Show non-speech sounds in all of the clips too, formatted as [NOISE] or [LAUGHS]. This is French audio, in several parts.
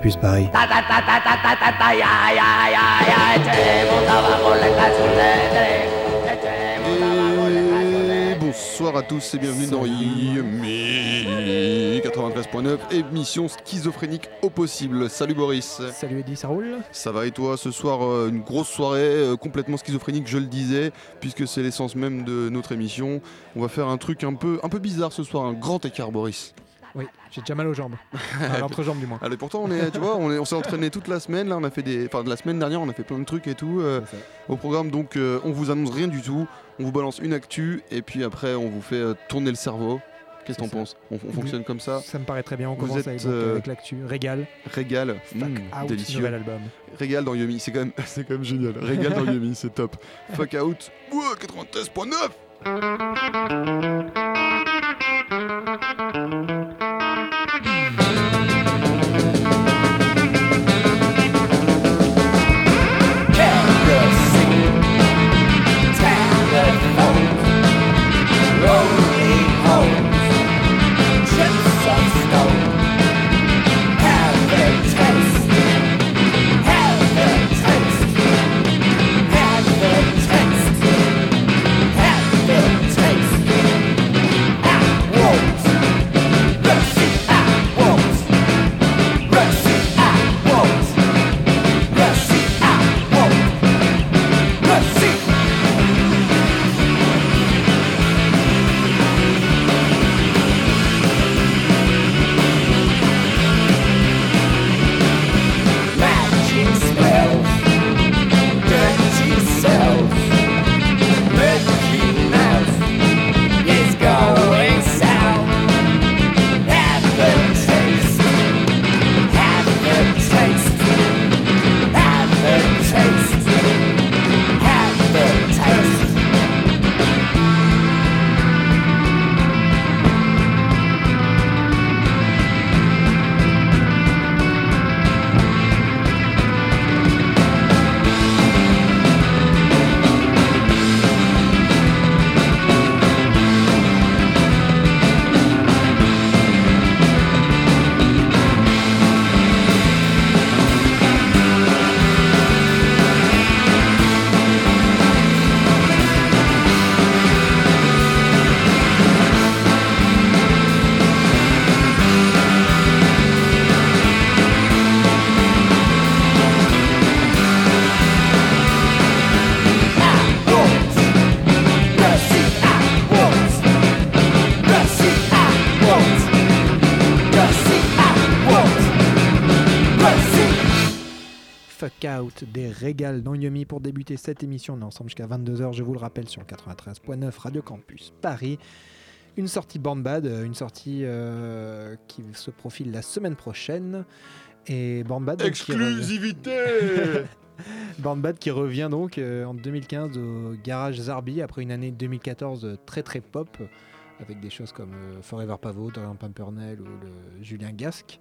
Campus Paris. Et bonsoir à tous et bienvenue dans Yummy 93.9, émission schizophrénique au possible. Salut Boris. Salut Eddy, ça roule? Ça va et toi? Ce soir, euh, une grosse soirée euh, complètement schizophrénique, je le disais, puisque c'est l'essence même de notre émission. On va faire un truc un peu, un peu bizarre ce soir, un grand écart Boris. Oui, j'ai déjà mal aux jambes. À [LAUGHS] l'entrejambe du moins. Allez, pourtant, on est, tu vois, on est- on s'est entraîné toute la semaine. Là, on a fait des, enfin, de la semaine dernière, on a fait plein de trucs et tout euh, au programme. Donc, euh, on vous annonce rien du tout. On vous balance une actu et puis après, on vous fait euh, tourner le cerveau. Qu'est-ce que t'en penses? On, on fonctionne comme ça. Ça me paraît très bien, on Vous commence êtes, avec, euh, avec l'actu. Régal, Régal, Fuck Mm, Out, délicieux. nouvel album. Régal dans Yumi, c'est quand même, [LAUGHS] c'est quand même génial. Régal dans Yumi, c'est top. [LAUGHS] Fuck out, Ouah, 93.9. thank you Fuck Out des Régal dans Yumi pour débuter cette émission. On est ensemble jusqu'à 22h, je vous le rappelle, sur le 93.9 Radio Campus Paris. Une sortie Born Bad, euh, une sortie euh, qui se profile la semaine prochaine. Et Born Bad, Exclusivité. [LAUGHS] Born qui revient donc euh, en 2015 au Garage Zarbi après une année 2014 euh, très très pop avec des choses comme euh, Forever Pavot, Dorian Pimpernel ou le Julien Gasque.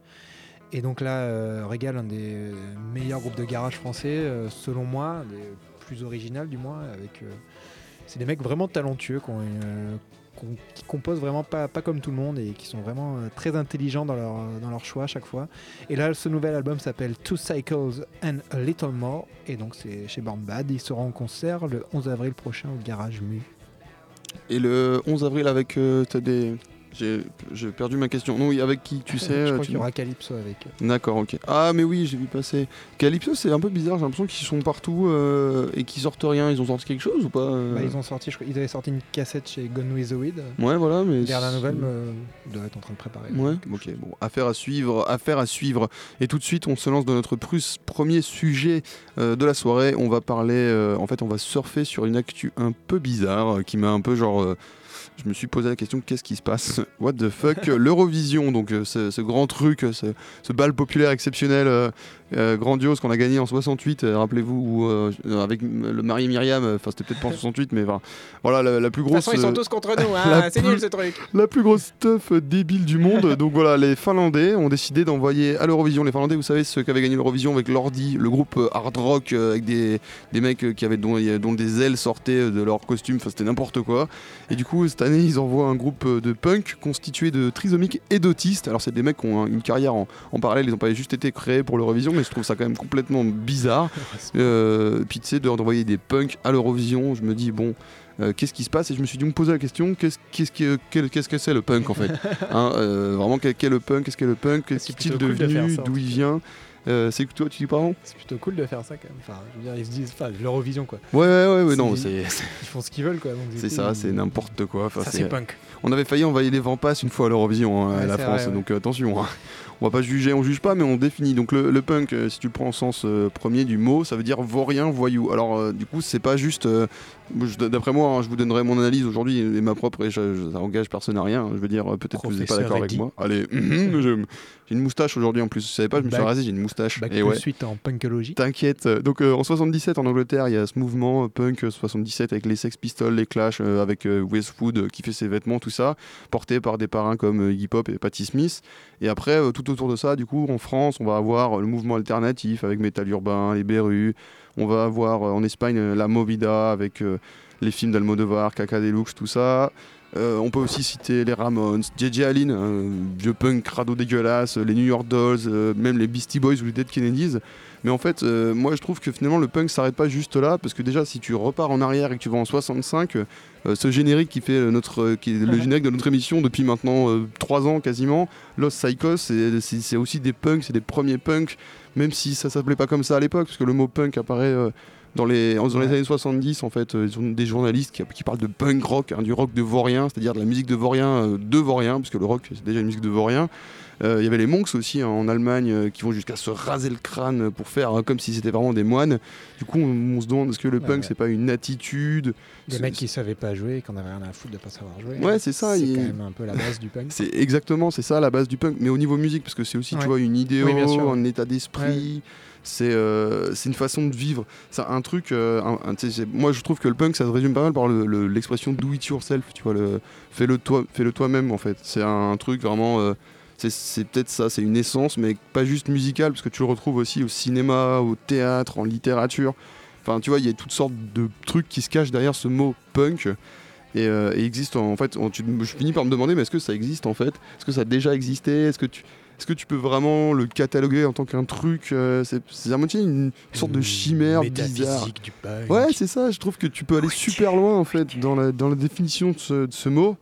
Et donc là, euh, Régal, un des meilleurs groupes de garage français, euh, selon moi, des plus original du moins. Avec, euh, c'est des mecs vraiment talentueux qui, euh, composent vraiment pas, comme tout le monde et qui sont vraiment très intelligents dans leur, dans leur choix à chaque fois. Et là, ce nouvel album s'appelle Two Cycles and a Little More. Et donc, c'est chez Born Bad. Ils seront en concert le 11 avril prochain au Garage Mu. Et le 11 avril avec des J'ai perdu ma question. Non, oui, avec qui tu [LAUGHS] sais je euh, crois tu- qu'il y aura Calypso avec. eux. D'accord, ok. Ah, mais oui, j'ai vu passer. Calypso, c'est un peu bizarre. J'ai l'impression qu'ils sont partout euh, et qu'ils sortent rien. Ils ont sorti quelque chose ou pas euh? Bah, ils ont sorti, je ils avaient sorti une cassette chez Gone with the Weed. Ouais, voilà, mais. Dernière c'est- nouvelle, me... doit être en train de préparer. Ouais, ok, chose. bon, affaire à suivre, affaire à suivre. Et tout de suite, on se lance dans notre prus- premier sujet euh, de la soirée. On va parler, euh, en fait, on va surfer sur une actu un peu bizarre euh, qui m'a un peu genre. Euh, je me suis posé la question qu'est-ce qui se passe? [LAUGHS] What the fuck? L'Eurovision, donc euh, ce, grand truc, euh, ce, ce bal populaire exceptionnel, euh, grandiose qu'on a gagné en 68, euh, rappelez-vous, euh, avec le mari Myriam, enfin c'était peut-être pas en 68, mais voilà la, la plus De toute grosse. façon, ils sont tous contre nous, [LAUGHS] hein. c'est nul ce truc. la plus grosse stuff débile du monde. [LAUGHS] Donc voilà, les Finlandais ont décidé d'envoyer à l'Eurovision. Les Finlandais, vous savez, ceux qui avaient gagné l'Eurovision avec l'Ordi, le groupe hard rock avec des, des mecs qui avaient dont, dont des ailes sortaient de leur costume. Enfin, c'était n'importe quoi. Et du coup, cette année, ils envoient un groupe de punk constitué de trisomiques et d'autistes. Alors, c'est des mecs qui ont un- une carrière en, en parallèle. Ils n'ont pas juste été créés pour l'Eurovision, mais je trouve ça quand même complètement bizarre. [LAUGHS] Euh, puis tu sais, d'envoyer des punks à l'Eurovision, je me dis, bon, euh, qu'est-ce qui se passe? Et je me suis dit, on me poser la question, qu'est-ce qu'est-ce que quel- qu'est-ce que c'est le punk en fait? [LAUGHS] Hein, euh, Vraiment, quel qu'est le punk? Qu'est-ce qu'est le punk? Qu'est-ce C'est qu'il est devenu D'où il vient? Euh, C'est que toi, tu dis pardon C'est plutôt cool de faire ça quand même. Enfin, je veux dire, ils se disent, enfin, l'Eurovision quoi. Ouais, ouais, ouais, ouais, C'est- non, [LAUGHS] c'est Ils font ce qu'ils veulent quoi. c'est ça, ils- c'est n'importe quoi. Enfin, Ça c'est- c'est punk. On avait failli envahir les Vampas une fois à l'Eurovision, hein, à la c'est France, vrai, ouais. donc euh, attention. hein. On va pas juger, on juge pas, mais on définit. Donc le, le punk, euh, si tu le prends au sens euh, premier du mot, ça veut dire vaurien, voyou. Alors euh, du coup, c'est pas juste. euh, D'après moi, hein, je vous donnerai mon analyse aujourd'hui et ma propre, et je- je- ça engage personne à rien. hein. Je veux dire, peut-être que vous n'êtes pas d'accord avec moi. Allez, [LAUGHS] j'ai une moustache aujourd'hui en plus. Je savais pas, je me suis Bac- rasé, j'ai une moustache. Bac et ouais. suite en punkologie. T'inquiète. Donc en 77 en Angleterre, il y a ce mouvement punk euh, 77 avec les Sex Pistols, les Clash, avec Westwood qui fait ses vêtements, tout ça, porté par des parrains comme Iggy Pop et Patti Smith. Et après, euh, tout autour de ça, du coup, en France, on va avoir euh, le mouvement alternatif avec Metal Urbain, les Berus. On va avoir euh, en Espagne la Movida avec les films d'Almodovar, Caca Deluxe, tout ça. On peut aussi citer les Ramones, JJ Allin, vieux punk crado dégueulasse, les New York Dolls, même les Beastie Boys ou les Dead Kennedys. Mais en fait, euh, moi je trouve que finalement le punk s'arrête pas juste là, parce que déjà si tu repars en arrière et que tu vas en 65, euh, ce générique qui fait euh, notre, qui est le générique de notre émission depuis maintenant 3 ans quasiment, Los Psychos, c'est aussi des punks, c'est des premiers punks, même si ça s'appelait pas comme ça à l'époque, parce que le mot punk apparaît dans les, dans les années 70 en fait, ils ont des journalistes qui, qui parlent de punk rock, hein, du rock de vaurien, c'est-à-dire de la musique de vaurien euh, de vaurien, parce que le rock c'est déjà une musique de vaurien. Euh, Il y avait les monks aussi hein, en Allemagne euh, qui vont jusqu'à se raser le crâne pour faire euh, comme si c'était vraiment des moines. Du coup, on, on se demande est-ce que le Ouais, punk ouais. c'est pas une attitude? Des mecs qui savaient pas jouer, qui en avaient rien à foutre de pas savoir jouer. Ouais, c'est ça, C'est il- quand même un peu la base du punk. C'est exactement, c'est ça la base du punk, mais au niveau musique, parce que c'est aussi, tu Ouais. vois, une Oui, sûr. un état d'esprit, c'est euh, c'est une façon de vivre. C'est un truc, euh, un- un- moi je trouve que le punk, ça se résume pas mal par le- le- l'expression do it yourself, tu vois, le fais-le toi, fais-le toi-même en fait. C'est un, truc vraiment, euh, c'est- peut-être ça, c'est une essence, mais pas juste musicale, parce que tu le retrouves aussi au cinéma, au théâtre, en littérature. Enfin, tu vois, il y a toutes sortes de trucs qui se cachent derrière ce mot punk. Et, euh, et existe en, en fait, on- tu- je finis par me demander, mais est-ce que ça existe en fait? Est-ce que ça a déjà existé? Est-ce que tu est-ce que tu peux vraiment le cataloguer en tant qu'un truc euh, C'est à moitié une sorte de chimère bizarre. Du. Ouais, c'est ça. Je trouve que tu peux aller super loin en fait dans la, dans la définition de ce, de ce mot.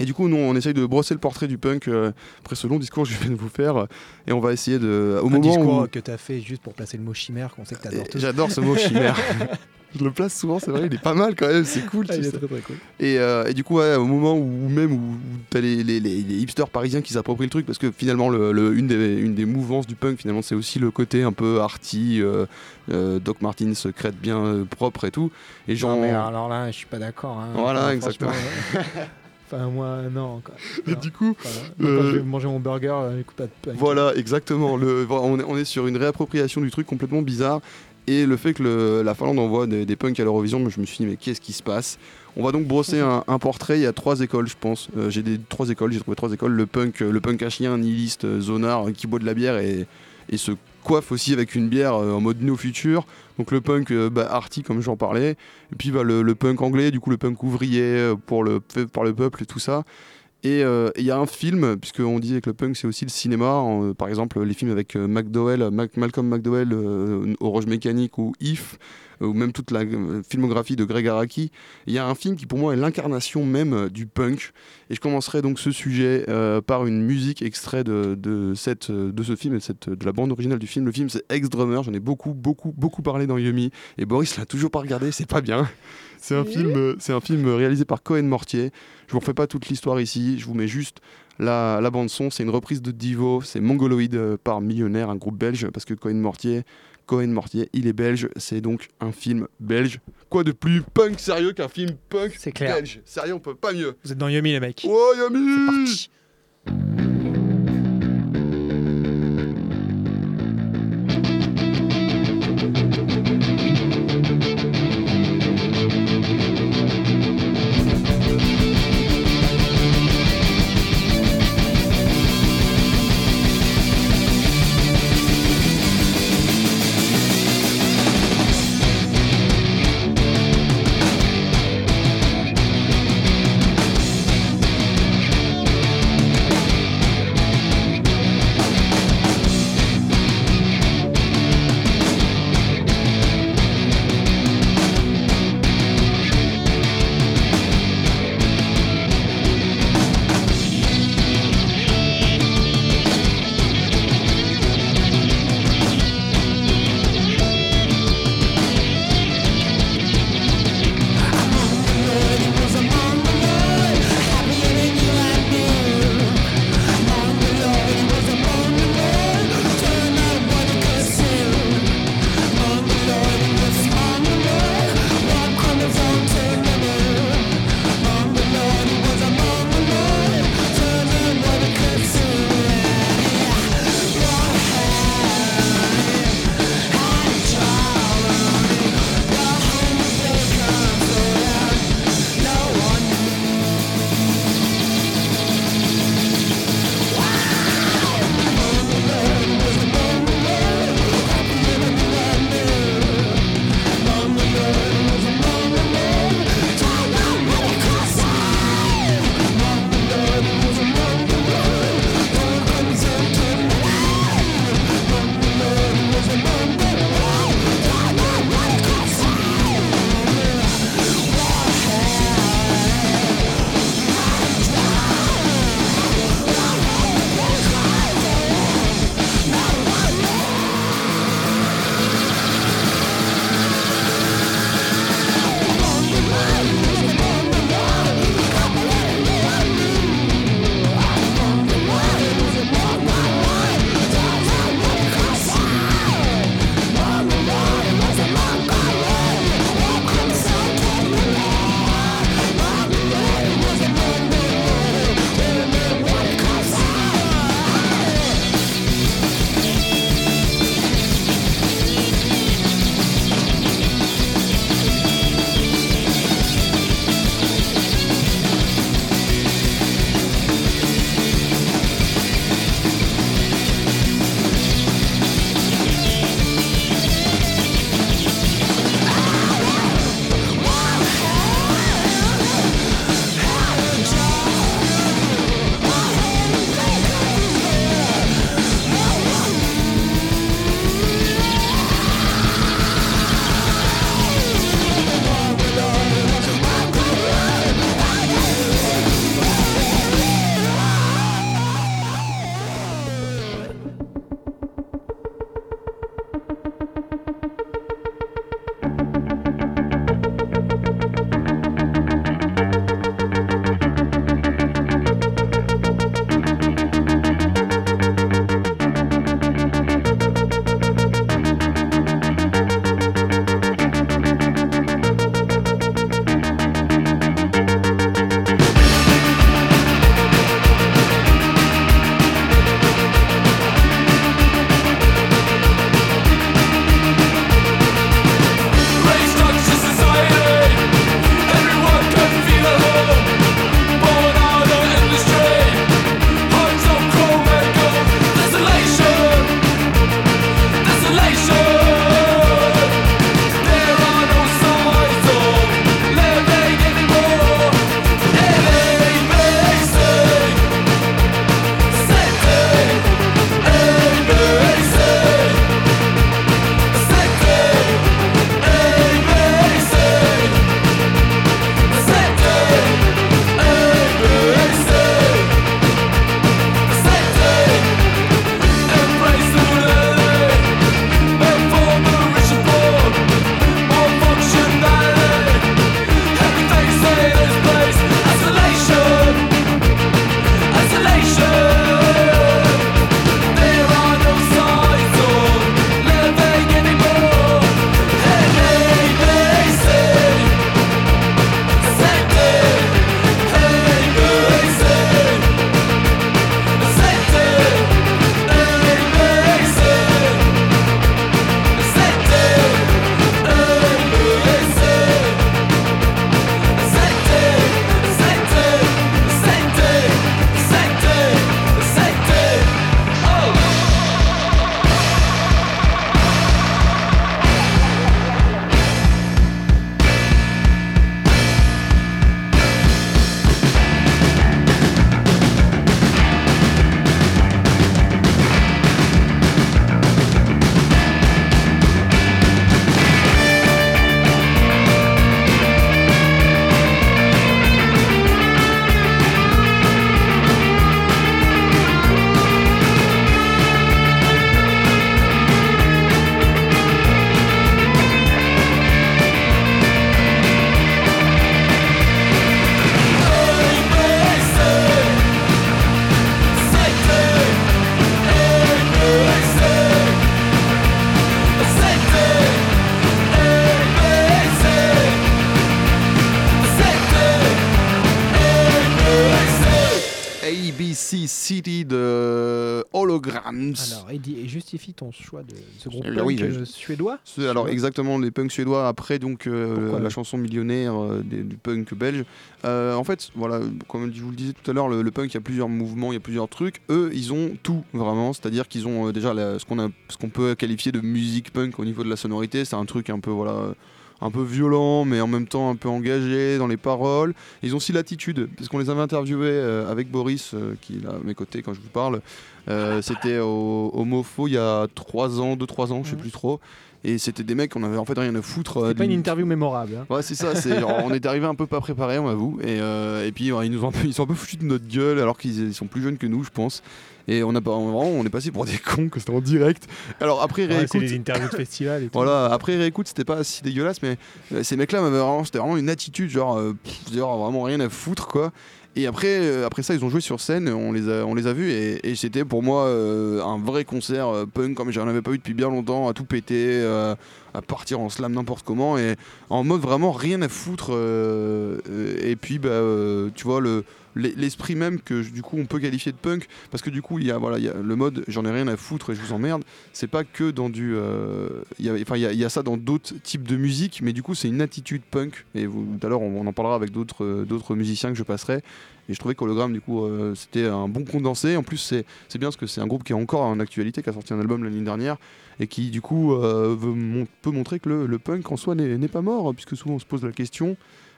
Et du coup, nous, on essaye de brosser le portrait du punk euh, après ce long discours que je viens de vous faire. euh, et on va essayer de. Au un moment discours où. que t'as fait juste pour placer le mot chimère, qu'on sait que t'adores tous. J'adore ce mot [LAUGHS] chimère. je le place souvent, c'est vrai, il est pas mal quand même, c'est cool. Ah, tu il est très très cool. Et, euh, et du coup, ouais, au moment où même où, t'as les, les, les- les hipsters parisiens qui s'approprient le truc, parce que finalement, le, le- une, des, une des mouvances du punk, finalement, c'est aussi le côté un peu arty, euh, euh, Doc Martens se crête bien euh, propre et tout. Et genre, Non, mais alors là, je suis pas d'accord. hein. Voilà, exactement. [LAUGHS] Enfin, moi, non. Quoi. et Non. du coup. Moi, quand Euh, je vais manger mon burger, euh, pas de punk. Voilà, exactement. Le, on, est, on est sur une réappropriation du truc complètement bizarre. Et le fait que le- la Finlande envoie des, des punks à l'Eurovision, je me suis dit, mais qu'est-ce qui se passe? On va donc brosser un, un portrait. Il y a trois écoles, je pense. Euh, j'ai des trois écoles, j'ai trouvé trois écoles. Le punk, le punk à chien, nihiliste, zonard, qui boit de la bière et, et se coiffe aussi avec une bière en mode néo-futur. Donc le punk euh, bah, arty, comme j'en parlais. Et puis bah, le, punk anglais, du coup le punk ouvrier euh, pour le, par le peuple et tout ça. Et euh, il y a un film, puisqu'on dit que le punk c'est aussi le cinéma, en, euh, par exemple les films avec euh, McDowell, Mac- Malcolm McDowell, Orange Mécanique ou If, ou même toute la filmographie de Greg Araki. Il y a un film qui pour moi est l'incarnation même du punk. Et je commencerai donc ce sujet euh, par une musique extrait de, de, cette, de ce film, et de, cette, de la bande originale du film. Le film c'est Ex-Drummer, j'en ai beaucoup, beaucoup, beaucoup parlé dans Yumi. Et Boris l'a toujours pas regardé, c'est pas bien. C'est un, film, c'est un film réalisé par Cohen Mortier. Je vous refais pas toute l'histoire ici, je vous mets juste la, la bande son. C'est une reprise de Divo, c'est Mongoloid euh, par Millionnaire, un groupe belge, parce que Cohen Mortier, Cohen Mortier, il est belge, c'est donc un film belge. Quoi de plus punk sérieux qu'un film punk clair. belge? Sérieux, on peut pas mieux. Vous êtes dans Yumi, les mecs. Oh Yami C'est parti. Justifie ton choix de ce groupe Eh punk oui, euh, suédois Alors exactement les punks suédois après donc euh, la chanson millionnaire euh, des- du punk belge. Euh, en fait voilà comme je vous le disais tout à l'heure le, le punk il y a plusieurs mouvements il y a plusieurs trucs. Eux ils ont tout vraiment c'est-à-dire qu'ils ont euh, déjà la- ce qu'on peut qualifier de musique punk au niveau de la sonorité c'est un truc un peu voilà euh, un peu violent mais en même temps un peu engagé dans les paroles. Ils ont aussi l'attitude parce qu'on les avait interviewés euh, avec Boris euh, qui est là à mes côtés quand je vous parle. Euh, C'était au, au Mofo il y a 3 ans, 2-3 ans, je sais Mhm. plus trop. Et c'était des mecs qu'on avait en fait rien à foutre. euh, C'est pas une interview mémorable. hein. Ouais, c'est ça. C'est genre, on est arrivé un peu pas préparé, on avoue. Et, euh, et puis ils nous ont ils sont un peu foutus de notre gueule alors qu'ils ils sont plus jeunes que nous, je pense. Et on a pas vraiment, on est passé pour des cons que c'était en direct. Alors après Ouais, c'est réécoute. les interviews de festival et tout. Voilà, après réécoute, c'était pas si dégueulasse, mais euh, ces mecs-là m'avaient vraiment, c'était vraiment une attitude, genre, euh, pff, genre vraiment rien à foutre, quoi. Et après, euh, après ça, ils ont joué sur scène, on les a, vus, et, c'était pour moi euh, un vrai concert euh, punk comme j'en avais pas eu depuis bien longtemps, à tout péter, partir en slam n'importe comment, et en mode vraiment rien à foutre. euh, et puis, bah, euh, tu vois, le, l'e- l'esprit même que du coup on peut qualifier de punk, parce que du coup, il y a, voilà, il y a le mode j'en ai rien à foutre et je vous emmerde, c'est pas que dans du. euh, Il y a- enfin, il y, a- ça dans d'autres types de musique, mais du coup, c'est une attitude punk. Et tout à l'heure, on, en parlera avec d'autres d'autres musiciens que je passerai. Et je trouvais qu'Hologramme, du coup, c'était un bon condensé. En plus, c'est bien parce que c'est un groupe qui est encore en actualité, qui a sorti un album l'année dernière, et qui, du coup, euh, peut montrer que le, punk en soi n'est pas mort, puisque souvent on se pose la question.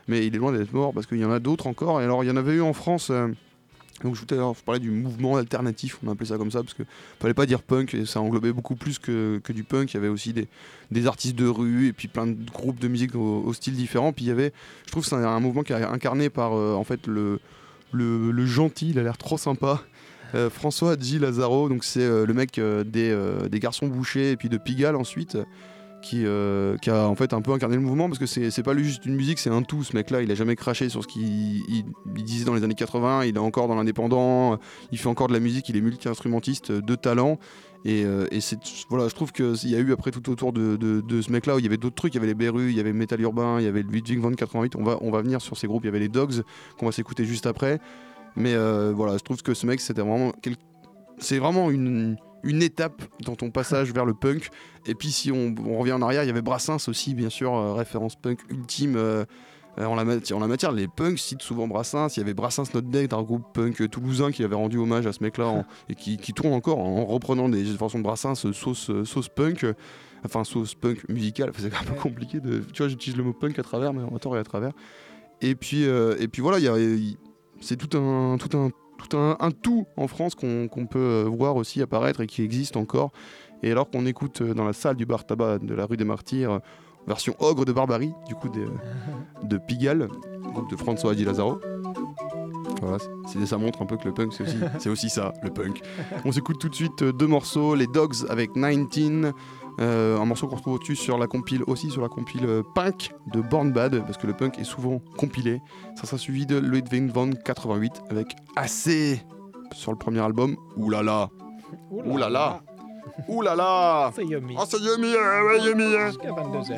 Mais il est loin d'être mort parce qu'il y en a d'autres encore. Et alors, il y en avait eu en France. euh, donc je, je parlais du mouvement alternatif, on appelait ça comme ça, parce que fallait pas dire punk, et ça englobait beaucoup plus que, du punk. Il y avait aussi des, artistes de rue, et puis plein de groupes de musique au, style différent. Puis il y avait, je trouve c'est un, mouvement qui est incarné par euh, en fait le gentil, il a l'air trop sympa. Euh, François G. Lazaro, donc c'est euh, le mec euh, des, garçons bouchés et puis de Pigalle ensuite, qui, qui a en fait un peu incarné le mouvement parce que c'est pas juste une musique, c'est un tout. Ce mec-là, il a jamais craché sur ce qu'il il- il disait dans les années 80. Il est encore dans l'indépendant, il fait encore de la musique, il est multi-instrumentiste de talent. Et, voilà, je trouve qu'il y a eu après tout autour de, ce mec-là, il y avait d'autres trucs, il y avait les Berus, il y avait Metal Urbain, il y avait le Ludwig von 88. On va, on va venir sur ces groupes. Il y avait les Dogs qu'on va s'écouter juste après. Mais euh, voilà, je trouve que ce mec, c'était vraiment, quel- c'est vraiment une, une étape dans ton passage vers le punk. Et puis si on, on revient en arrière, il y avait Brassens aussi, bien sûr, euh, référence punk ultime. euh, euh, en, la matière, en la matière, les punks citent souvent Brassens. Il y avait Brassens Not Dead, un groupe punk toulousain qui avait rendu hommage à ce mec-là en- et qui, qui tourne encore en reprenant des chansons de Brassens sauce, sauce punk. Enfin, sauce punk musicale, c'est un peu compliqué de. Tu vois, j'utilise le mot punk à travers, mais en tort et à travers. Et puis, euh, et puis voilà, il y a- c'est tout un, tout un, tout un, un tout en France qu'on peut euh, voir aussi apparaître et qui existe encore. Et alors qu'on écoute euh, dans la salle du bar tabac de la rue des Martyrs, euh, version ogre de barbarie, du coup des, de Pigalle, groupe de François Di Lazaro. Voilà, c'est- ça montre un peu que le punk c'est aussi, aussi ça, le punk. [LAUGHS] On s'écoute tout de suite deux morceaux, les Dogs avec 19, euh, un morceau qu'on retrouve au-dessus sur la compile, aussi sur la compile euh, Punk de Born Bad, parce que le punk est souvent compilé. Ça sera suivi de Ludwig von 88 avec AC sur le premier album. Ouh là là. C'est yummy. Oh c'est yummy, euh, ouais, yummy. hein. Jusqu'à 22h.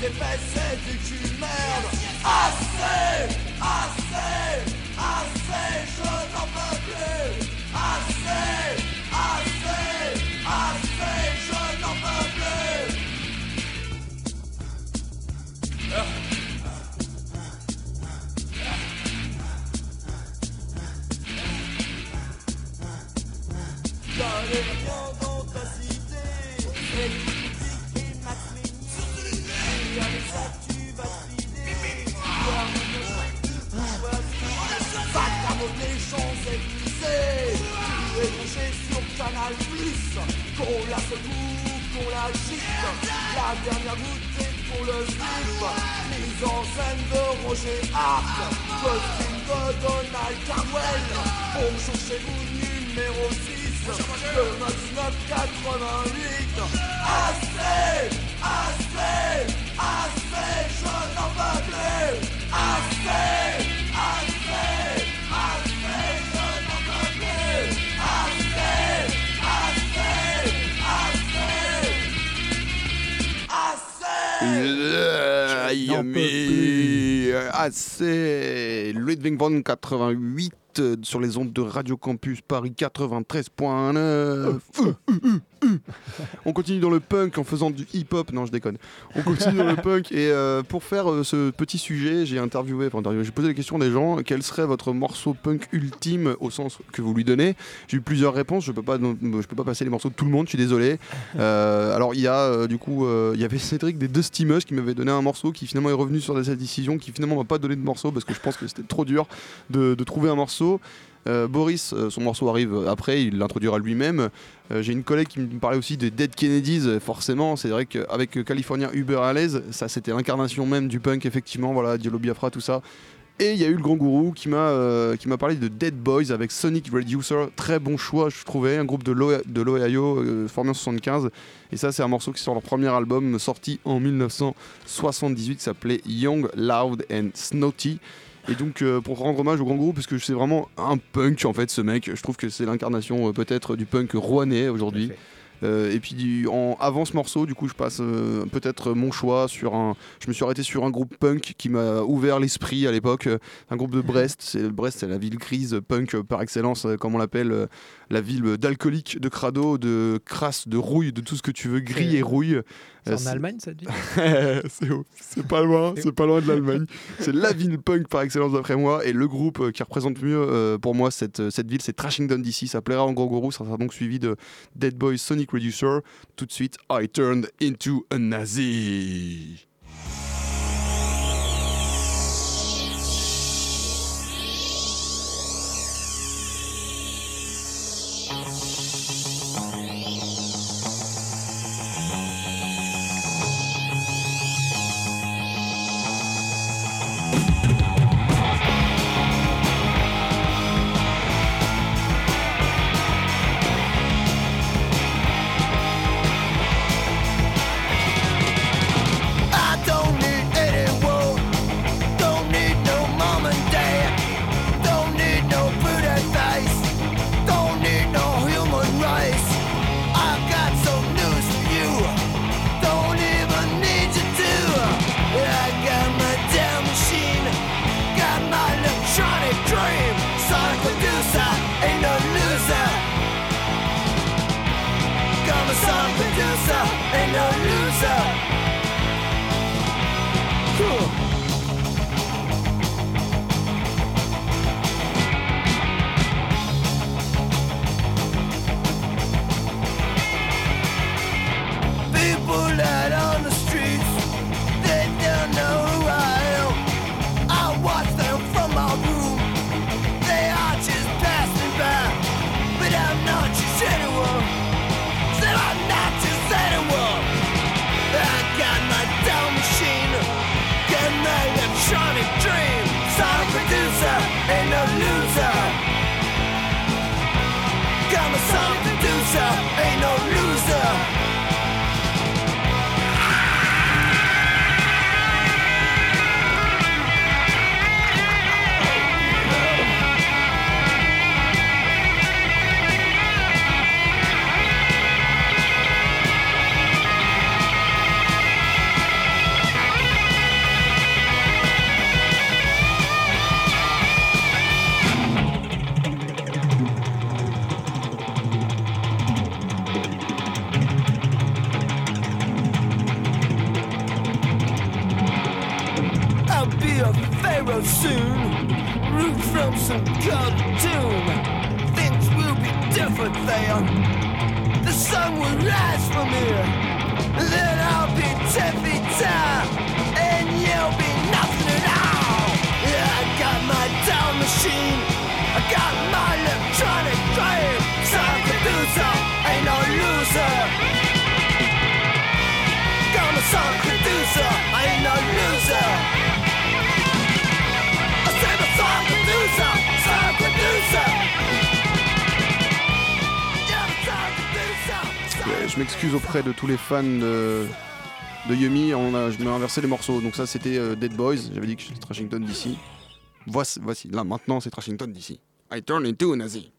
Tes et du cul merde. Assez, de Donald Carwell. Bonjour chez vous, numéro 6. Le 9988. Assez, assez, assez, je n'en peux plus. Assez, assez, assez, je n'en peux plus. Assez, assez, assez, assez. J'en peux plus. Assez. Ludwig von 88 euh, sur les ondes de Radio Campus Paris 93.9. Euh, euh, On continue dans le punk en faisant du hip-hop. Non, je déconne. On continue dans le [LAUGHS] punk et euh, pour faire euh, ce petit sujet, j'ai interviewé, enfin interviewé, j'ai posé la question des gens. Quel serait votre morceau punk ultime au sens que vous lui donnez? J'ai eu plusieurs réponses. Je peux pas, je peux pas passer les morceaux de tout le monde. Je suis désolé. Euh, alors il y a euh, du coup, euh, il y avait Cédric des Dusty Mush qui m'avait donné un morceau qui finalement est revenu sur cette décision, qui finalement m'a pas donné de morceau parce que je pense que c'était trop dur de, de trouver un morceau. Euh, Boris, euh, son morceau arrive après, il l'introduira lui-même. Euh, J'ai une collègue qui me parlait aussi des Dead Kennedys, forcément. C'est vrai qu'avec California Uber à ça c'était l'incarnation même du punk, effectivement. Voilà, Diallo Biafra, tout ça. Et il y a eu le grand gourou qui m'a parlé de Dead Boys avec Sonic Reducer. Très bon choix, je trouvais. Un groupe de l'O- de l'Ohio formé en 75. Et ça, c'est un morceau qui sort leur premier album sorti en 1978 qui s'appelait Young, Loud and Snotty. Et donc, euh, pour rendre hommage au grand groupe, parce que c'est vraiment un punk en fait, ce mec. Je trouve que c'est l'incarnation euh, peut-être du punk rouennais aujourd'hui. Euh, et puis du- en, avant ce morceau, du coup, je passe euh, peut-être mon choix sur un. Je me suis arrêté sur un groupe punk qui m'a ouvert l'esprit à l'époque. Un groupe de Brest. C'est Brest, c'est la ville grise punk par excellence, comme on l'appelle, la ville d'alcoolique, de crado, de crasse, de rouille, de tout ce que tu veux, gris et rouille. C'est Euh, en c'est- Allemagne, ça dit [LAUGHS] c'est pas loin, c'est pas loin de l'Allemagne. [LAUGHS] C'est la ville punk par excellence d'après moi. Et le groupe euh, qui représente mieux euh, pour moi cette, euh, cette ville, c'est Trashington DC. Ça plaira en gros gros. Ça sera donc suivi de Dead Boys Sonic Reducer. Tout de suite, I turned into a Nazi. blasphemy. m'excuse auprès de tous les fans de, Yumi. On a, inversé les morceaux. Donc ça, c'était euh, Dead Boys. J'avais dit que c'était Trashington d'ici. Voici, voici, là maintenant, c'est Trashington d'ici. I turn into a Nazi.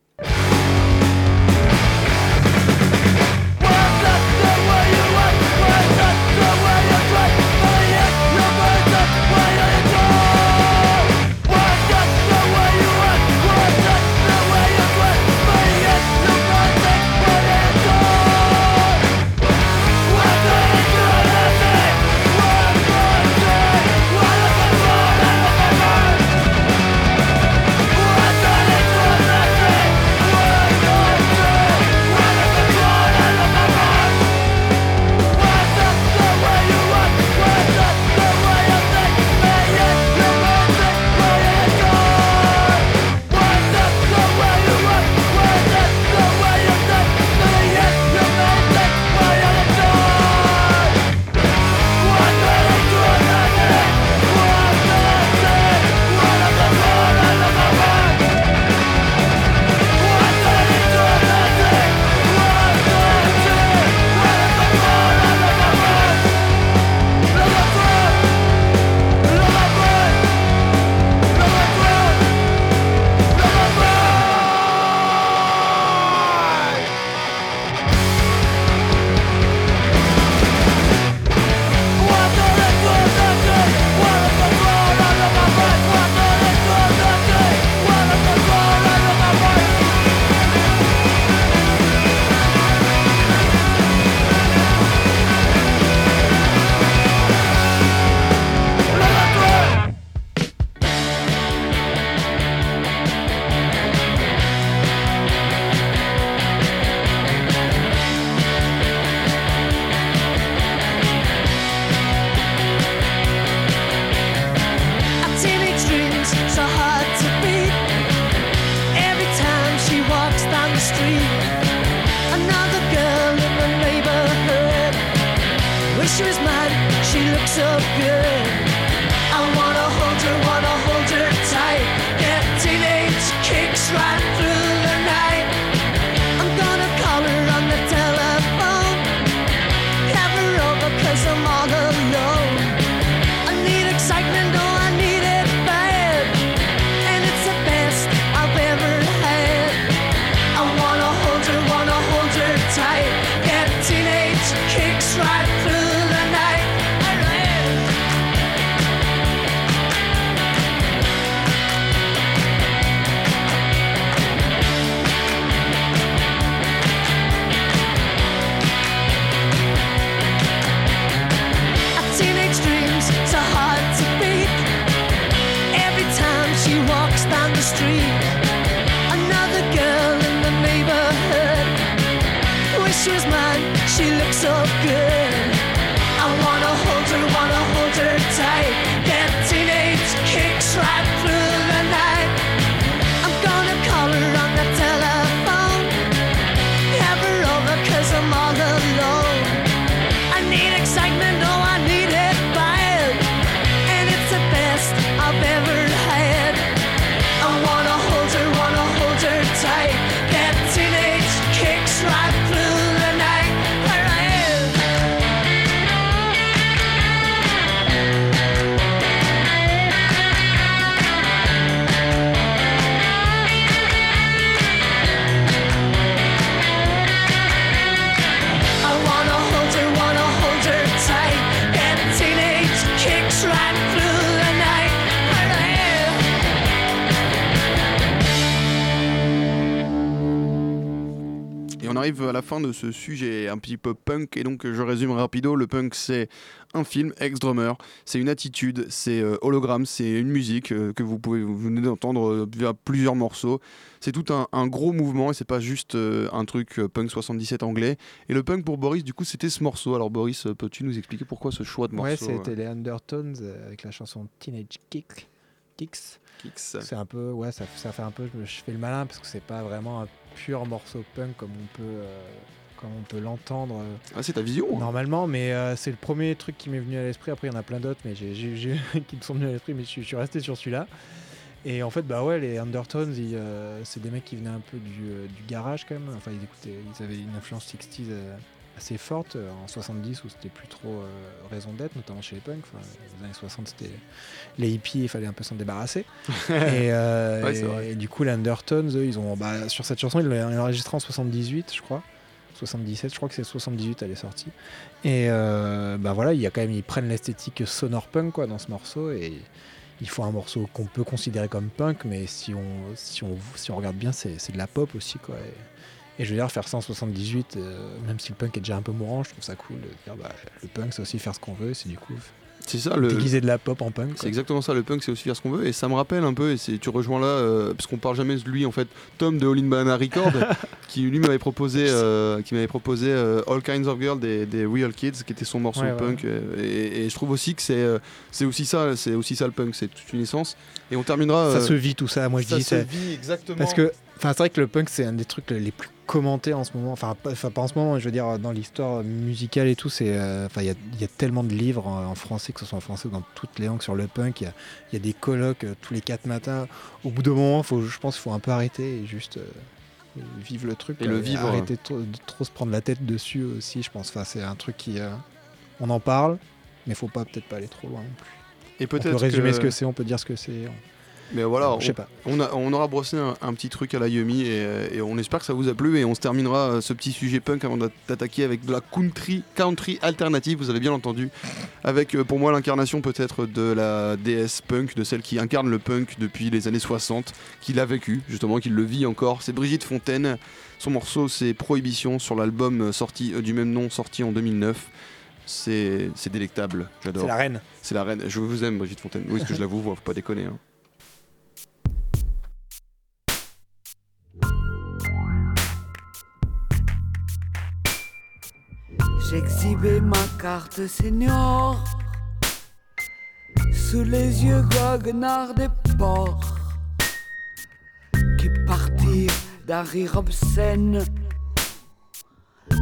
Arrive à la fin de ce sujet un petit peu punk et donc je résume rapido. Le punk c'est un film ex-drummer, c'est une attitude, c'est euh, hologramme, c'est une musique euh, que vous pouvez vous venez d'entendre euh, via plusieurs morceaux. C'est tout un, un gros mouvement et c'est pas juste un truc punk 77 anglais. Et le punk pour Boris, du coup, c'était ce morceau. Alors Boris, peux-tu nous expliquer pourquoi ce choix de morceau Ouais, c'était les Undertones avec la chanson Teenage Kick. Kicks. Kicks C'est un peu, ouais, ça, ça fait un peu, je fais le malin parce que c'est pas vraiment un pur morceau punk comme on peut, euh, comme on peut l'entendre Ah, c'est ta vision hein. normalement, mais euh, c'est le premier truc qui m'est venu à l'esprit. Après, il y en a plein d'autres, mais j'ai, j'ai- j'ai- [LAUGHS] qui me sont venus à l'esprit, mais je, suis- je suis resté sur celui-là. Et en fait, bah ouais, les Undertones, ils, euh, c'est des mecs qui venaient un peu du, du garage quand même. Enfin, ils écoutaient, ils avaient une influence 60s euh, assez forte euh, en 70 où c'était plus trop euh, raison d'être, notamment chez les punks. Enfin, les années 60, c'était les hippies, il fallait un peu s'en débarrasser. [LAUGHS] et, euh, Ouais, et- du coup, les Undertones, eux, ils ont, bah, sur cette chanson, ils l'ont enregistrée en 78, je crois. 77, je crois que c'est 78, elle est sortie. Et euh, bah voilà, il y a quand même, ils prennent l'esthétique sonore punk quoi dans ce morceau et il faut un morceau qu'on peut considérer comme punk, mais si on, si on, si on regarde bien, c'est c'est de la pop aussi quoi. Et, et je veux dire, faire ça en 78, euh, même si le punk est déjà un peu mourant, je trouve ça cool de dire bah, le punk c'est aussi faire ce qu'on veut, c'est du coup C'est ça le. déguiser de la pop en punk. C'est exactement ça, le punk c'est aussi faire ce qu'on veut et ça me rappelle un peu et c'est tu rejoins là euh, parce qu'on parle jamais de lui en fait Tom de All in Banana Record [LAUGHS] qui lui m'avait proposé euh, qui m'avait proposé All Kinds of Girls des, des Real Kids qui était son morceau Ouais, punk Et, et je trouve aussi que c'est c'est aussi ça c'est aussi ça le punk c'est toute une essence et on terminera Ça se vit tout ça, moi je ça dis se ça. vit exactement Parce que, enfin, c'est vrai que le punk, c'est un des trucs les plus commentés en ce moment. Enfin, pas, en ce moment, je veux dire, dans l'histoire musicale et tout, c'est. euh, Enfin, il y y a tellement de livres en, en français, que ce soit en français ou dans toutes les langues sur le punk. Il y a, il y a des colloques euh, tous les quatre matins. Au bout d'un moment, faut, je pense qu'il faut un peu arrêter et juste. euh, vivre le truc Et le vivre, arrêter de trop, de trop se prendre la tête dessus aussi je pense enfin c'est un truc qui on en parle mais faut pas peut-être pas aller trop loin non plus et on peut peut-être résumer que- ce que c'est on peut dire ce que c'est on- mais voilà je sais pas On, a- on aura brossé un, un petit truc à la Yumi et, et on espère que ça vous a plu et on se terminera euh, ce petit sujet punk avant d'a- d'attaquer avec de la country, country alternative, vous avez bien entendu, avec euh, pour moi l'incarnation peut-être de la déesse punk, de celle qui incarne le punk depuis les années 60, qui l'a vécu justement, qui le vit encore, c'est Brigitte Fontaine, son morceau c'est Prohibition sur l'album euh, sorti euh, du même nom sorti en 2009. C'est c'est délectable, j'adore. c'est la reine C'est la reine. Je vous aime, Brigitte Fontaine. Oui, parce que je l'avoue, faut pas déconner. hein. J'exhibais ma carte senior sous les yeux goguenards des porcs qui partirent d'un rire obscène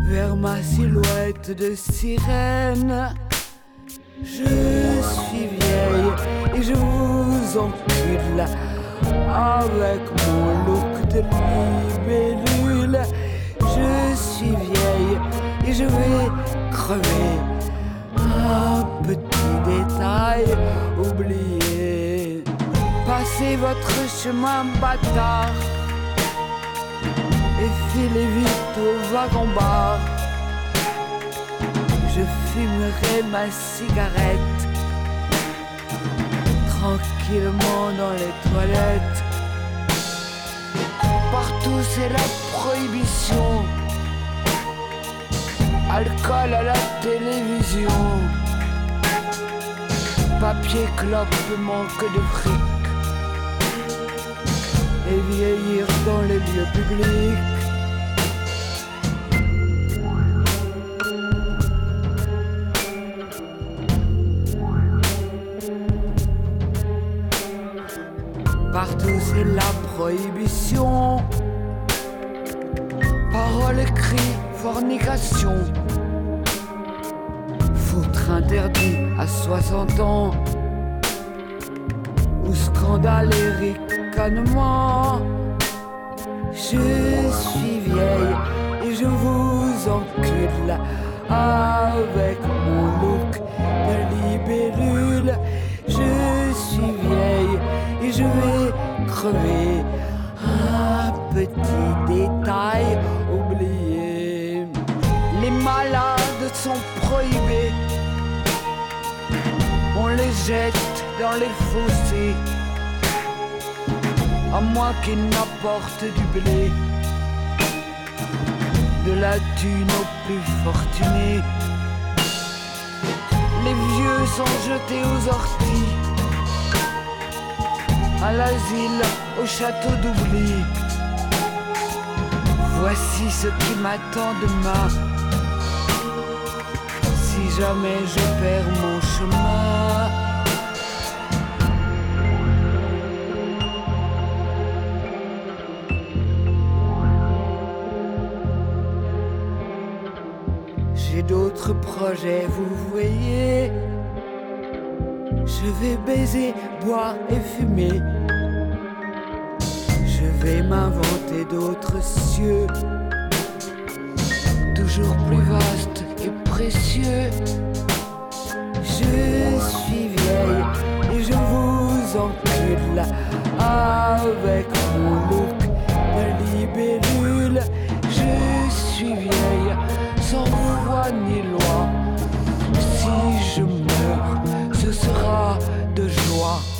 vers ma silhouette de sirène. Je suis vieille et je vous encule avec mon look de libellule. Je suis vieille et je vais crever. Un petit détail oublié. Passez votre chemin bâtard et filez vite au wagon-bar. Je fumerai ma cigarette dans les toilettes. Partout c'est la prohibition. Alcool à la télévision. Papier clope manque de fric. Et vieillir dans les lieux publics. Partout c'est la prohibition. Paroles, cris, fornication. Foutre interdit à 60 ans. Ou scandale et ricanement. Je suis vieille et je vous encule avec mon look de libellule. Je suis vieille et je vais Un petit détail oublié. Les malades sont prohibés. On les jette dans les fossés. À moins qu'ils n'apportent du blé. de la thune aux plus fortunés. Les vieux sont jetés aux orties, à l'asile, au château d'oubli. Voici ce qui m'attend demain. Si jamais je perds mon chemin. J'ai d'autres projets, vous voyez. Je vais baiser, boire et fumer. Je vais m'inventer d'autres cieux, toujours plus vastes et précieux. Je suis vieille et je vous encule avec mon look de libellule. Je suis vieille sans voix ni loi. Si je meurs, ce sera de joie.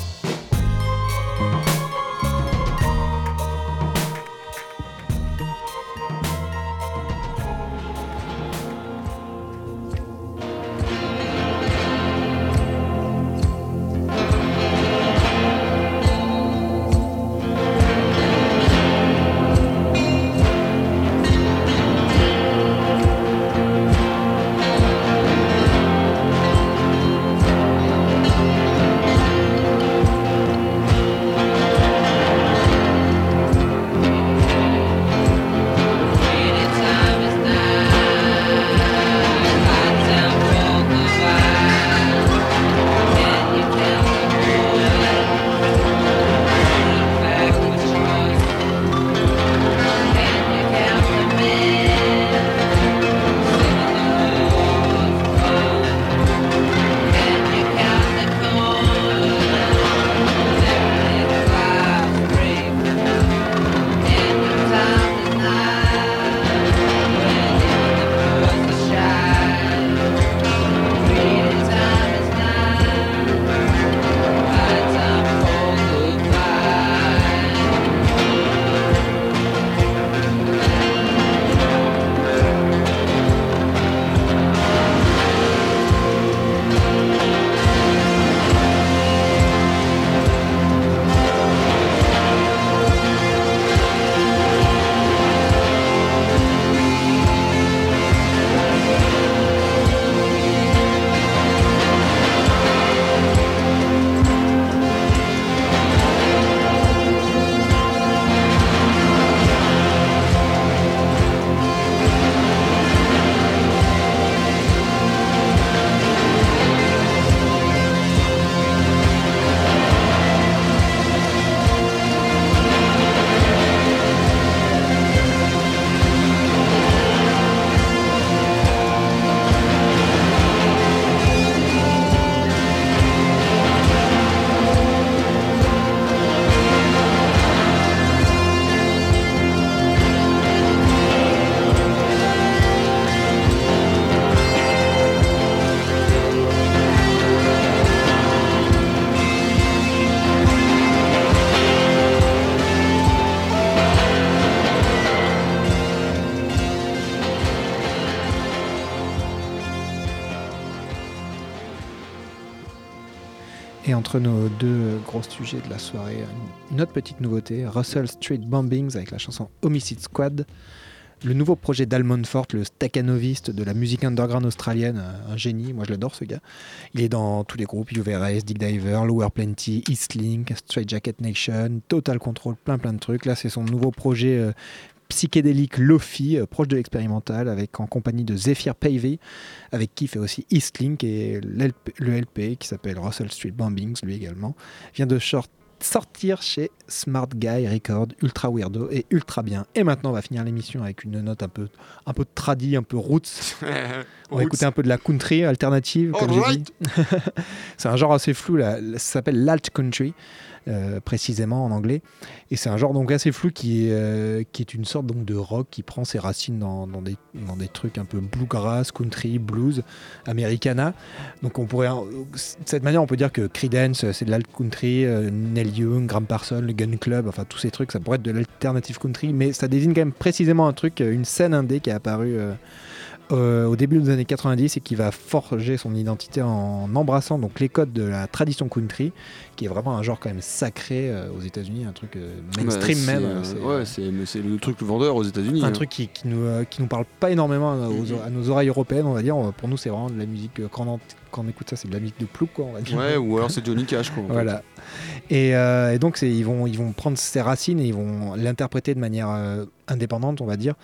Et entre nos deux gros sujets de la soirée, une autre petite nouveauté, Russell Street Bombings avec la chanson Homicide Squad. Le nouveau projet d'Almond Fort, le staccanoviste de la musique underground australienne, un génie, moi je l'adore ce gars. Il est dans tous les groupes, UVRS, Dick Diver, Lower Plenty, Eastlink, Straight Jacket Nation, Total Control, plein plein de trucs. Là c'est son nouveau projet euh, psychédélique Lofi, euh, proche de l'expérimental, avec en compagnie de Zephyr Pavey, avec qui fait aussi Eastlink et l'LP le LP qui s'appelle Russell Street Bombings, lui également, vient de short- sortir chez Smart Guy Record, ultra weirdo et ultra bien. Et maintenant on va finir l'émission avec une note un peu, un peu tradie, un peu roots. [LAUGHS] On va écouter un peu de la country alternative, comme j'ai dit. [LAUGHS] C'est un genre assez flou, là. ça s'appelle l'alt country. Euh, précisément en anglais. Et c'est un genre donc assez flou qui est, euh, une sorte donc de rock qui prend ses racines dans, des, trucs un peu bluegrass, country, blues, americana. Donc on pourrait, de cette manière, on peut dire que Creedence, c'est de l'alt country, euh, Neil Young, Graham Parsons, le Gun Club, enfin tous ces trucs, ça pourrait être de l'alternative country, mais ça désigne quand même précisément un truc, une scène indé qui est apparue euh, au début des années 90 et qui va forger son identité en embrassant donc les codes de la tradition country, qui est vraiment un genre quand même sacré euh, aux États-Unis, un truc euh, mainstream Bah, même. euh, c'est, ouais, c'est, le truc vendeur aux États-Unis. un hein. truc qui, qui nous, qui nous parle pas énormément aux- à nos oreilles européennes, on va dire. Pour nous, c'est vraiment de la musique. Quand on, écoute ça, c'est de la musique de plouc, quoi, on va dire. Ouais, ou alors c'est Johnny Cash. Quoi. Voilà. Et, euh, et donc, ils vont, ils vont prendre ses racines et ils vont l'interpréter de manière euh, indépendante, on va dire.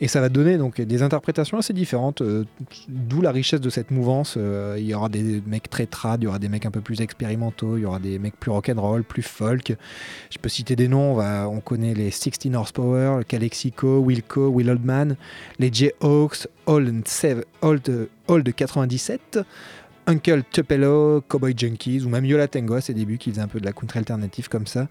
Et ça va donner donc des interprétations assez différentes, euh, d'où la richesse de cette mouvance. Il y aura des mecs très trad, il y aura des mecs un peu plus expérimentaux, il y aura des mecs plus rock'n'roll, plus folk. Je peux citer des noms, on, va, on connaît les 16 Horsepower, Calexico, Wilco, Will Oldman, les J-Hawks, Old, Old, Old 97. Uncle Tupelo, Cowboy Junkies ou même Yola Tango à ses débuts qui faisait un peu de la country alternative comme ça.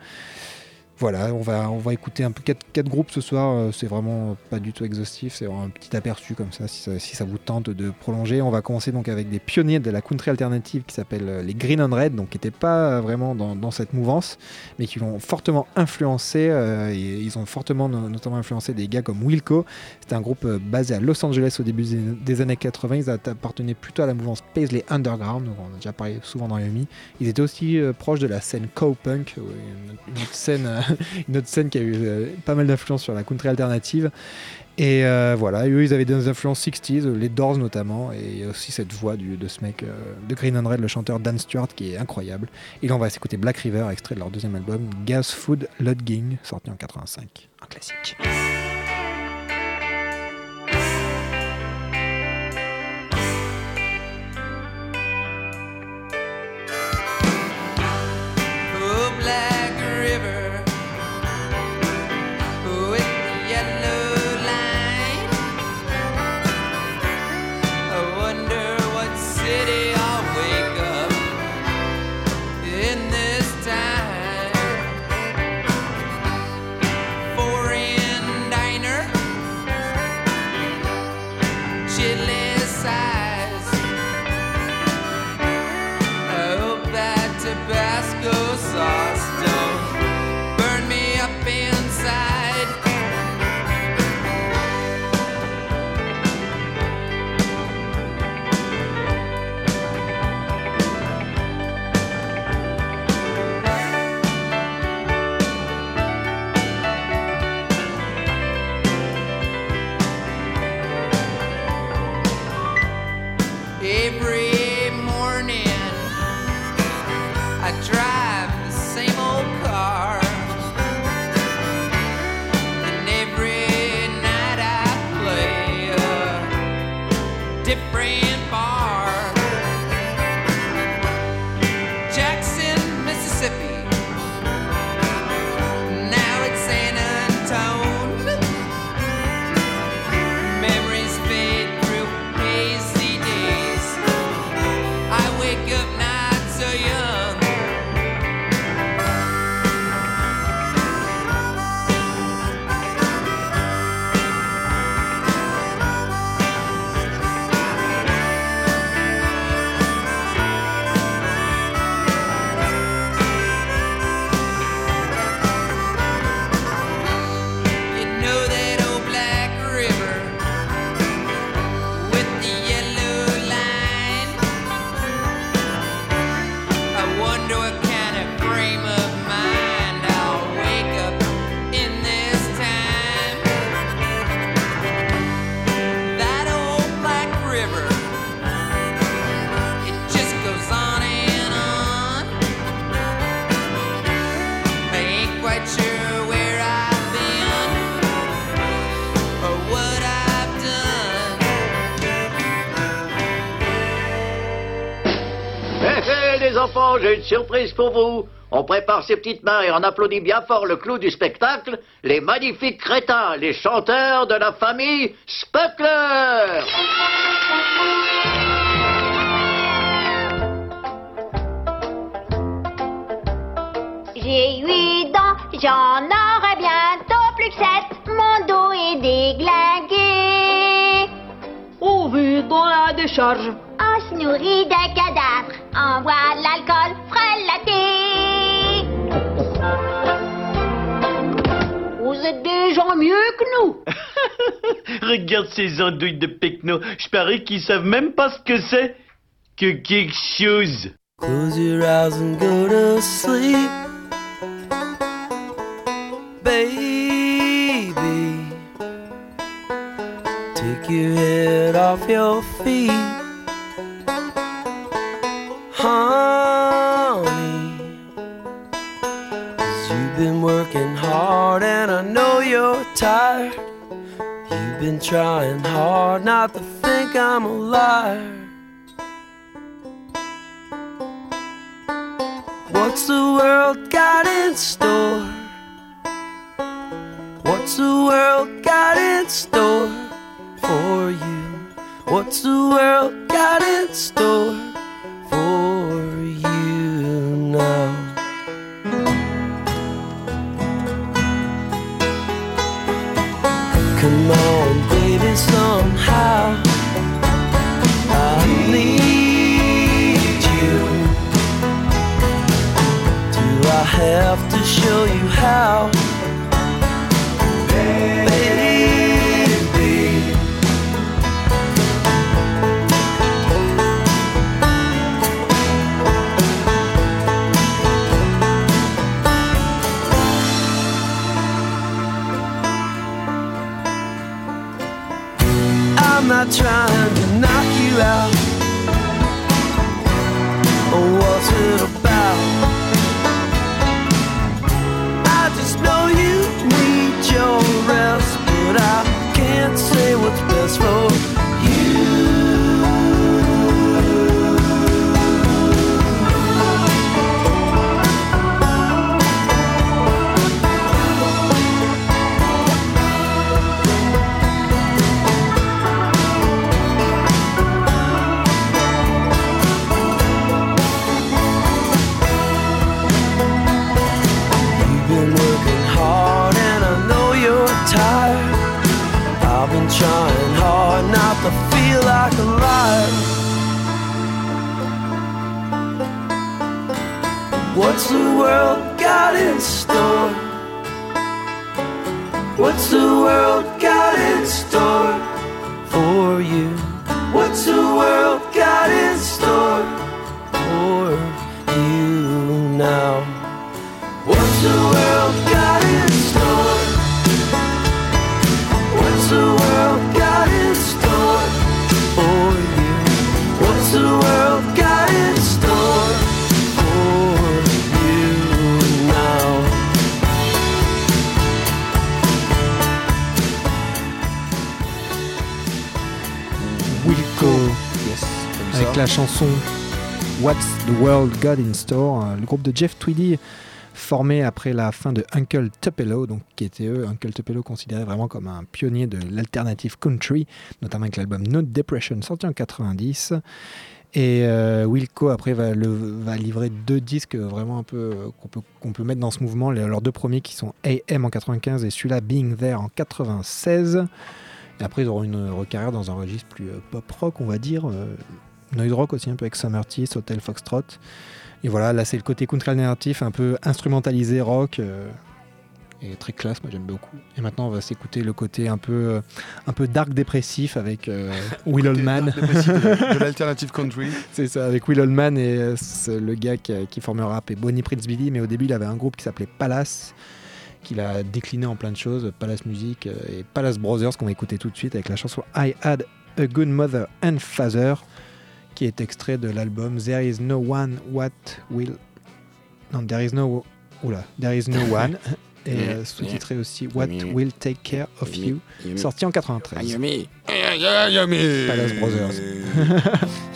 Voilà, on va, on va écouter un peu quatre, quatre groupes ce soir. euh, C'est vraiment pas du tout exhaustif, c'est un petit aperçu comme ça si, ça, vous tente de prolonger. On va commencer donc avec des pionniers de la country alternative qui s'appellent euh, les Green and Red, donc qui n'étaient pas vraiment dans, cette mouvance, mais qui vont fortement influencer. euh, et ils ont fortement no- notamment influencé des gars comme Wilco. C'était un groupe basé à Los Angeles au début des, années 80. Ils appartenaient plutôt à la mouvance Paisley Underground, donc on a déjà parlé souvent dans Yumi. Ils étaient aussi proches de la scène cowpunk, une, scène, [LAUGHS] une autre scène qui a eu euh, pas mal d'influence sur la country alternative. Et euh, voilà, eux ils avaient des influences 60s, euh, les Doors notamment, et aussi cette voix de ce mec de Green and Red, le chanteur Dan Stewart, qui est incroyable. Et là on va s'écouter Black River, extrait de leur deuxième album, Gas Food Lodging, sorti en 85, un classique. Une surprise pour vous. On prépare ses petites mains et on applaudit bien fort le clou du spectacle, les magnifiques crétins, les chanteurs de la famille Spuckler. j'ai huit dents, j'en aurai bientôt plus que sept. Mon dos est déglingué. On vit dans la décharge. Se nourrit de cadavres. On boit de l'alcool frelaté. Vous êtes des gens mieux que nous. [LAUGHS] Regarde ces andouilles de pecno. Je parie qu'ils savent même pas ce que c'est que quelque chose. Close your eyes and go to sleep. Baby, take your head off your feet. Tired. You've been trying hard not to think I'm a liar. What's the world got in store? What's the world got in store for you? What's the world got in store for you somehow I need you. Do I have to show you how? Trying Got in Store, euh, le groupe de Jeff Tweedy formé après la fin de Uncle Tupelo, donc qui était eux, Uncle Tupelo considéré vraiment comme un pionnier de l'alternative country, notamment avec l'album No Depression sorti en 90. Et euh, Wilco après va, livrer deux disques vraiment un peu euh, qu'on peut, mettre dans ce mouvement, leurs deux premiers qui sont AM en 95 et celui-là Being There en 96. Et après ils auront une recarrière dans un registre plus euh, pop rock on va dire, euh, noise rock aussi un peu avec Summer Teeth, Hotel Foxtrot. Et voilà, là c'est le côté country alternatif un peu instrumentalisé rock. euh, et très classe, moi j'aime beaucoup. Et maintenant on va s'écouter le côté un peu, euh, un peu dark dépressif avec euh, [LAUGHS] Will Oldman. de- de [LAUGHS] l'alternative country. C'est ça, avec Will Oldman et euh, le gars qui, formera rap et Bonnie Prince Billy. Mais au début il avait un groupe qui s'appelait Palace, qu'il a décliné en plein de choses. Palace Music et Palace Brothers qu'on va écouter tout de suite avec la chanson I Had a Good Mother and Father qui est extrait de l'album There Is No One What Will. Non, There Is No. Oula, There Is No [LAUGHS] One. Et euh, sous-titré aussi What Will Take Care of You, sorti en 93. Palace Brothers. [LAUGHS]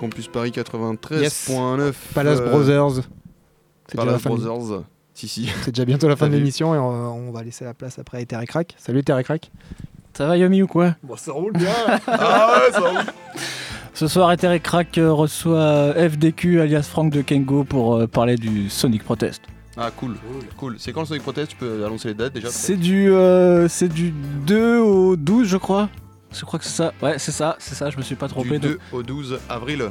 Campus Paris 93.9. Palace euh, Brothers. C'est déjà la Palace Brothers. Si, si. [LAUGHS] C'est déjà bientôt la fin de l'émission et on, on va laisser la place après à Terre et Crack. Salut Terre et Crack. Ça va Yomi ou quoi? Bon, ça roule bien. [LAUGHS] ah ouais, ça roule. Ce soir, Ether et Crack euh, reçoit euh, FDQ alias Franck de Kengo pour euh, parler du Sonic Protest. Ah, cool. Cool. C'est quand le Sonic Protest? Tu peux annoncer les dates déjà? C'est du, euh, c'est du 2 au 12, je crois. Je crois que c'est ça. Ouais, c'est ça, c'est ça, je me suis pas trompé. Du Donc, 2 au 12 avril.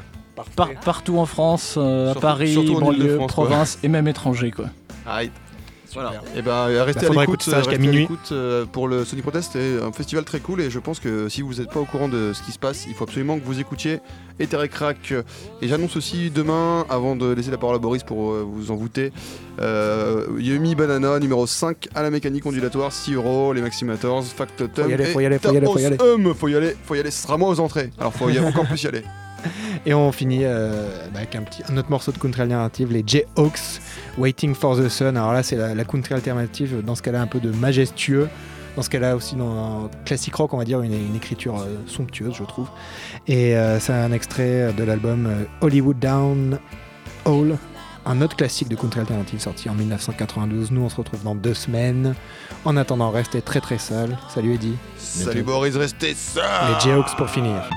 par- partout en France, euh, à Surtout- Paris, banlieue, province et même étranger, quoi. Aïe. Voilà. Et ben restez Bah, à l'écoute ça jusqu'à restez à minuit. l'écoute, euh, pour le Sonic Protest. C'est un festival très cool et je pense que si vous n'êtes pas au courant de ce qui se passe, il faut absolument que vous écoutiez Ether et Crack. Et j'annonce aussi demain, avant de laisser la parole à Boris pour euh, vous envoûter, euh, Yumi Banana numéro 5 à la mécanique ondulatoire, 6 euros, les Maximators, Factotum. Faut y aller, et faut y aller, faut y aller, faut y aller. Hum, faut y aller, faut y aller, ce sera moi aux entrées. Alors faut y encore plus y aller. Et on finit euh, bah, avec un, petit, un autre morceau de country alternative, les J-Hawks, Waiting for the Sun. Alors là, c'est la, la country alternative, dans ce cas-là, un peu de majestueux. Dans ce cas-là, aussi, dans un classique rock, on va dire, une, une écriture euh, somptueuse, je trouve. Et euh, c'est un extrait de l'album Hollywood Down Hall, un autre classique de country alternative sorti en 1992. Nous, on se retrouve dans deux semaines. En attendant, restez très très sales. Salut Eddie. Salut Boris, restez ça Les J-Hawks pour finir.